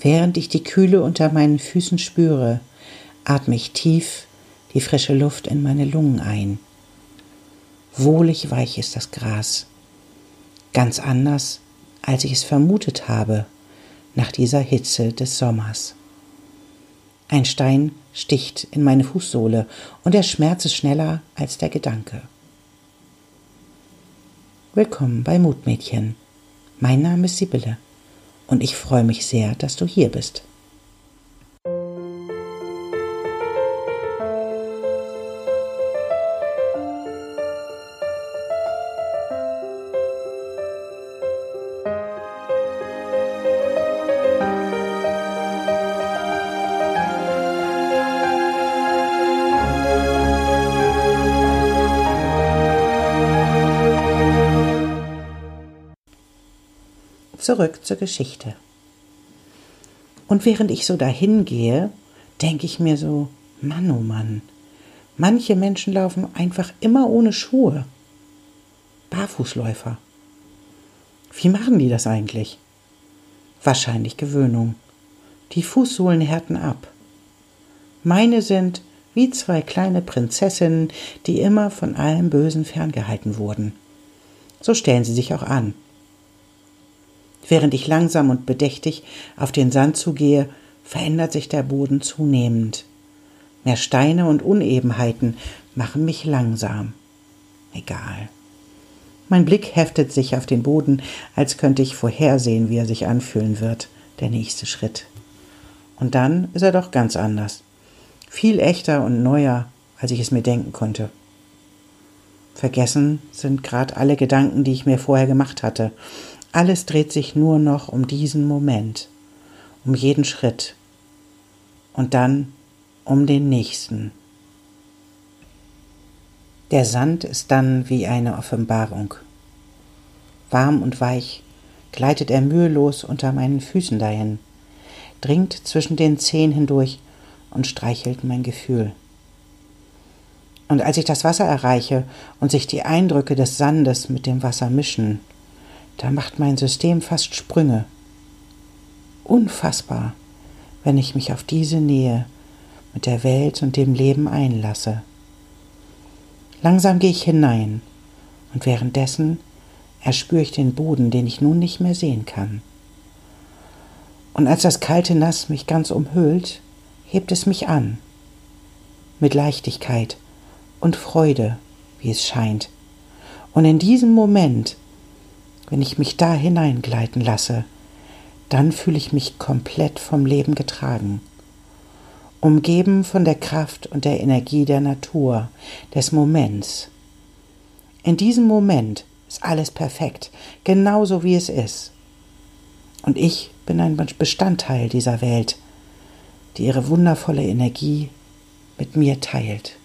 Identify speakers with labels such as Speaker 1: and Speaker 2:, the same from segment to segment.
Speaker 1: Während ich die Kühle unter meinen Füßen spüre, atme ich tief die frische Luft in meine Lungen ein. Wohlig weich ist das Gras. Ganz anders, als ich es vermutet habe, nach dieser Hitze des Sommers. Ein Stein sticht in meine Fußsohle und der Schmerz ist schneller als der Gedanke. Willkommen bei Mutmädchen. Mein Name ist Sibylle und ich freue mich sehr, dass du hier bist. Zurück zur Geschichte. Und während ich so dahin gehe, denke ich mir so, Mann, oh Mann, manche Menschen laufen einfach immer ohne Schuhe. Barfußläufer. Wie machen die das eigentlich? Wahrscheinlich Gewöhnung. Die Fußsohlen härten ab. Meine sind wie zwei kleine Prinzessinnen, die immer von allem Bösen ferngehalten wurden. So stellen sie sich auch an. Während ich langsam und bedächtig auf den Sand zugehe, verändert sich der Boden zunehmend. Mehr Steine und Unebenheiten machen mich langsam. Egal. Mein Blick heftet sich auf den Boden, als könnte ich vorhersehen, wie er sich anfühlen wird, der nächste Schritt. Und dann ist er doch ganz anders. Viel echter und neuer, als ich es mir denken konnte. Vergessen sind gerade alle Gedanken, die ich mir vorher gemacht hatte, alles dreht sich nur noch um diesen Moment, um jeden Schritt und dann um den nächsten. Der Sand ist dann wie eine Offenbarung. Warm und weich gleitet er mühelos unter meinen Füßen dahin, dringt zwischen den Zehen hindurch und streichelt mein Gefühl. Und als ich das Wasser erreiche und sich die Eindrücke des Sandes mit dem Wasser mischen, da macht mein System fast Sprünge. Unfassbar, wenn ich mich auf diese Nähe mit der Welt und dem Leben einlasse. Langsam gehe ich hinein und währenddessen erspüre ich den Boden, den ich nun nicht mehr sehen kann. Und als das kalte Nass mich ganz umhüllt, hebt es mich an. Mit Leichtigkeit und Freude, wie es scheint. Und in diesem Moment wenn ich mich da hineingleiten lasse, dann fühle ich mich komplett vom Leben getragen, umgeben von der Kraft und der Energie der Natur, des Moments. In diesem Moment ist alles perfekt, genauso wie es ist. Und ich bin ein Bestandteil dieser Welt, die ihre wundervolle Energie mit mir teilt.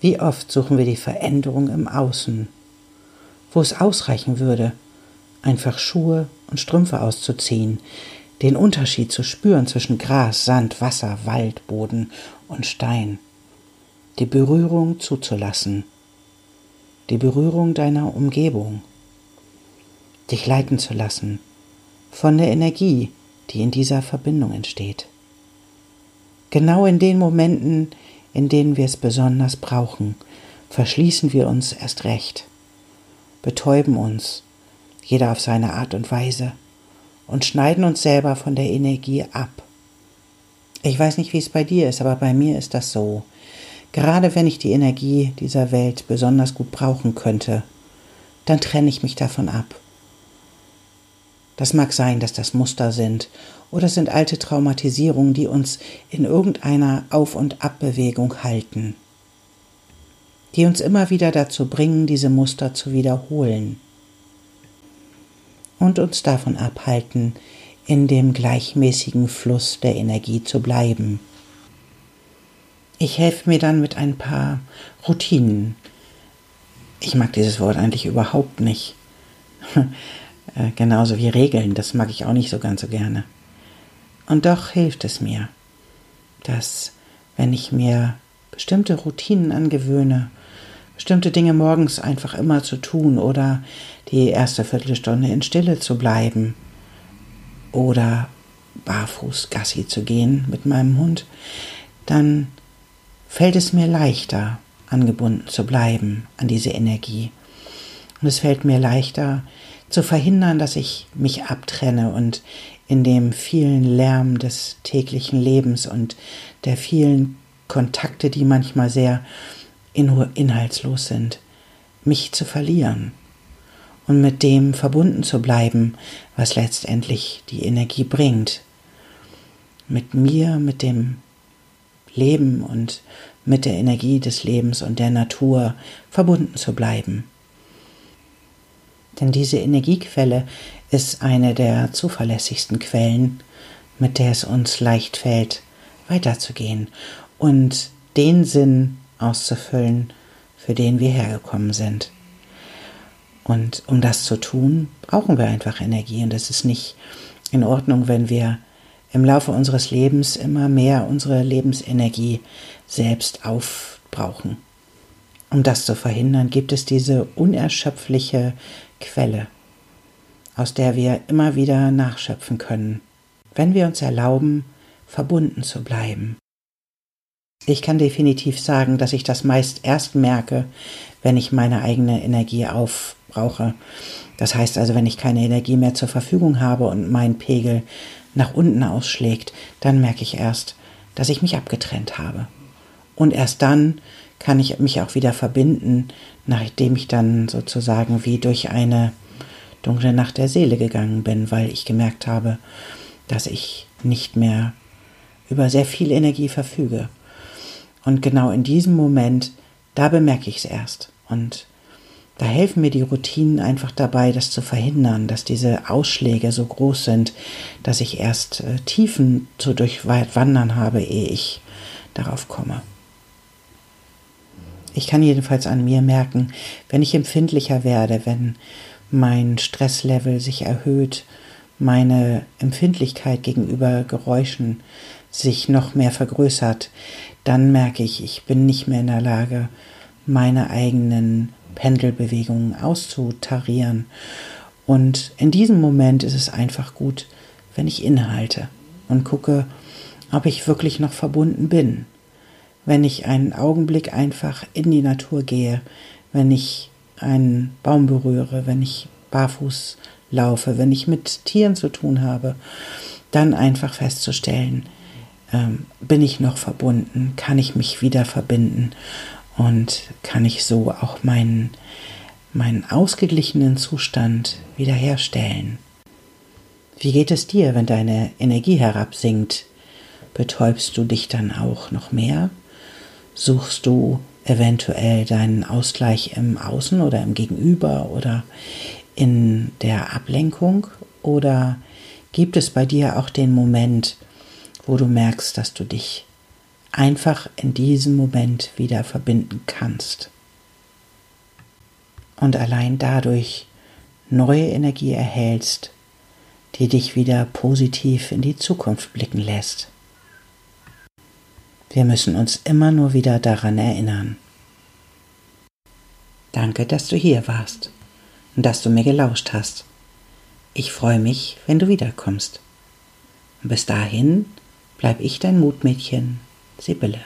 Speaker 1: Wie oft suchen wir die Veränderung im Außen wo es ausreichen würde, einfach Schuhe und Strümpfe auszuziehen, den Unterschied zu spüren zwischen Gras, Sand, Wasser, Wald, Boden und Stein, die Berührung zuzulassen, die Berührung deiner Umgebung, dich leiten zu lassen von der Energie, die in dieser Verbindung entsteht. Genau in den Momenten, in denen wir es besonders brauchen, verschließen wir uns erst recht betäuben uns, jeder auf seine Art und Weise, und schneiden uns selber von der Energie ab. Ich weiß nicht, wie es bei dir ist, aber bei mir ist das so. Gerade wenn ich die Energie dieser Welt besonders gut brauchen könnte, dann trenne ich mich davon ab. Das mag sein, dass das Muster sind oder sind alte Traumatisierungen, die uns in irgendeiner Auf- und Abbewegung halten die uns immer wieder dazu bringen, diese Muster zu wiederholen und uns davon abhalten, in dem gleichmäßigen Fluss der Energie zu bleiben. Ich helfe mir dann mit ein paar Routinen. Ich mag dieses Wort eigentlich überhaupt nicht. Äh, genauso wie Regeln, das mag ich auch nicht so ganz so gerne. Und doch hilft es mir, dass wenn ich mir bestimmte Routinen angewöhne bestimmte Dinge morgens einfach immer zu tun oder die erste Viertelstunde in Stille zu bleiben oder barfuß Gassi zu gehen mit meinem Hund, dann fällt es mir leichter, angebunden zu bleiben an diese Energie. Und es fällt mir leichter zu verhindern, dass ich mich abtrenne und in dem vielen Lärm des täglichen Lebens und der vielen Kontakte, die manchmal sehr inhaltslos sind, mich zu verlieren und mit dem verbunden zu bleiben, was letztendlich die Energie bringt. Mit mir, mit dem Leben und mit der Energie des Lebens und der Natur verbunden zu bleiben. Denn diese Energiequelle ist eine der zuverlässigsten Quellen, mit der es uns leicht fällt, weiterzugehen und den Sinn auszufüllen, für den wir hergekommen sind. Und um das zu tun, brauchen wir einfach Energie. Und es ist nicht in Ordnung, wenn wir im Laufe unseres Lebens immer mehr unsere Lebensenergie selbst aufbrauchen. Um das zu verhindern, gibt es diese unerschöpfliche Quelle, aus der wir immer wieder nachschöpfen können, wenn wir uns erlauben, verbunden zu bleiben. Ich kann definitiv sagen, dass ich das meist erst merke, wenn ich meine eigene Energie aufbrauche. Das heißt also, wenn ich keine Energie mehr zur Verfügung habe und mein Pegel nach unten ausschlägt, dann merke ich erst, dass ich mich abgetrennt habe. Und erst dann kann ich mich auch wieder verbinden, nachdem ich dann sozusagen wie durch eine dunkle Nacht der Seele gegangen bin, weil ich gemerkt habe, dass ich nicht mehr über sehr viel Energie verfüge. Und genau in diesem Moment, da bemerke ich es erst. Und da helfen mir die Routinen einfach dabei, das zu verhindern, dass diese Ausschläge so groß sind, dass ich erst äh, Tiefen zu durchwandern habe, ehe ich darauf komme. Ich kann jedenfalls an mir merken, wenn ich empfindlicher werde, wenn mein Stresslevel sich erhöht, meine Empfindlichkeit gegenüber Geräuschen sich noch mehr vergrößert, dann merke ich, ich bin nicht mehr in der Lage, meine eigenen Pendelbewegungen auszutarieren. Und in diesem Moment ist es einfach gut, wenn ich innehalte und gucke, ob ich wirklich noch verbunden bin. Wenn ich einen Augenblick einfach in die Natur gehe, wenn ich einen Baum berühre, wenn ich barfuß laufe, wenn ich mit Tieren zu tun habe, dann einfach festzustellen, ähm, bin ich noch verbunden, kann ich mich wieder verbinden und kann ich so auch meinen, meinen ausgeglichenen Zustand wiederherstellen. Wie geht es dir, wenn deine Energie herabsinkt? Betäubst du dich dann auch noch mehr? Suchst du eventuell deinen Ausgleich im Außen oder im Gegenüber oder in der Ablenkung? Oder gibt es bei dir auch den Moment, wo du merkst, dass du dich einfach in diesem Moment wieder verbinden kannst. Und allein dadurch neue Energie erhältst, die dich wieder positiv in die Zukunft blicken lässt. Wir müssen uns immer nur wieder daran erinnern. Danke, dass du hier warst und dass du mir gelauscht hast. Ich freue mich, wenn du wiederkommst. Und bis dahin bleib ich dein Mutmädchen, Sibylle.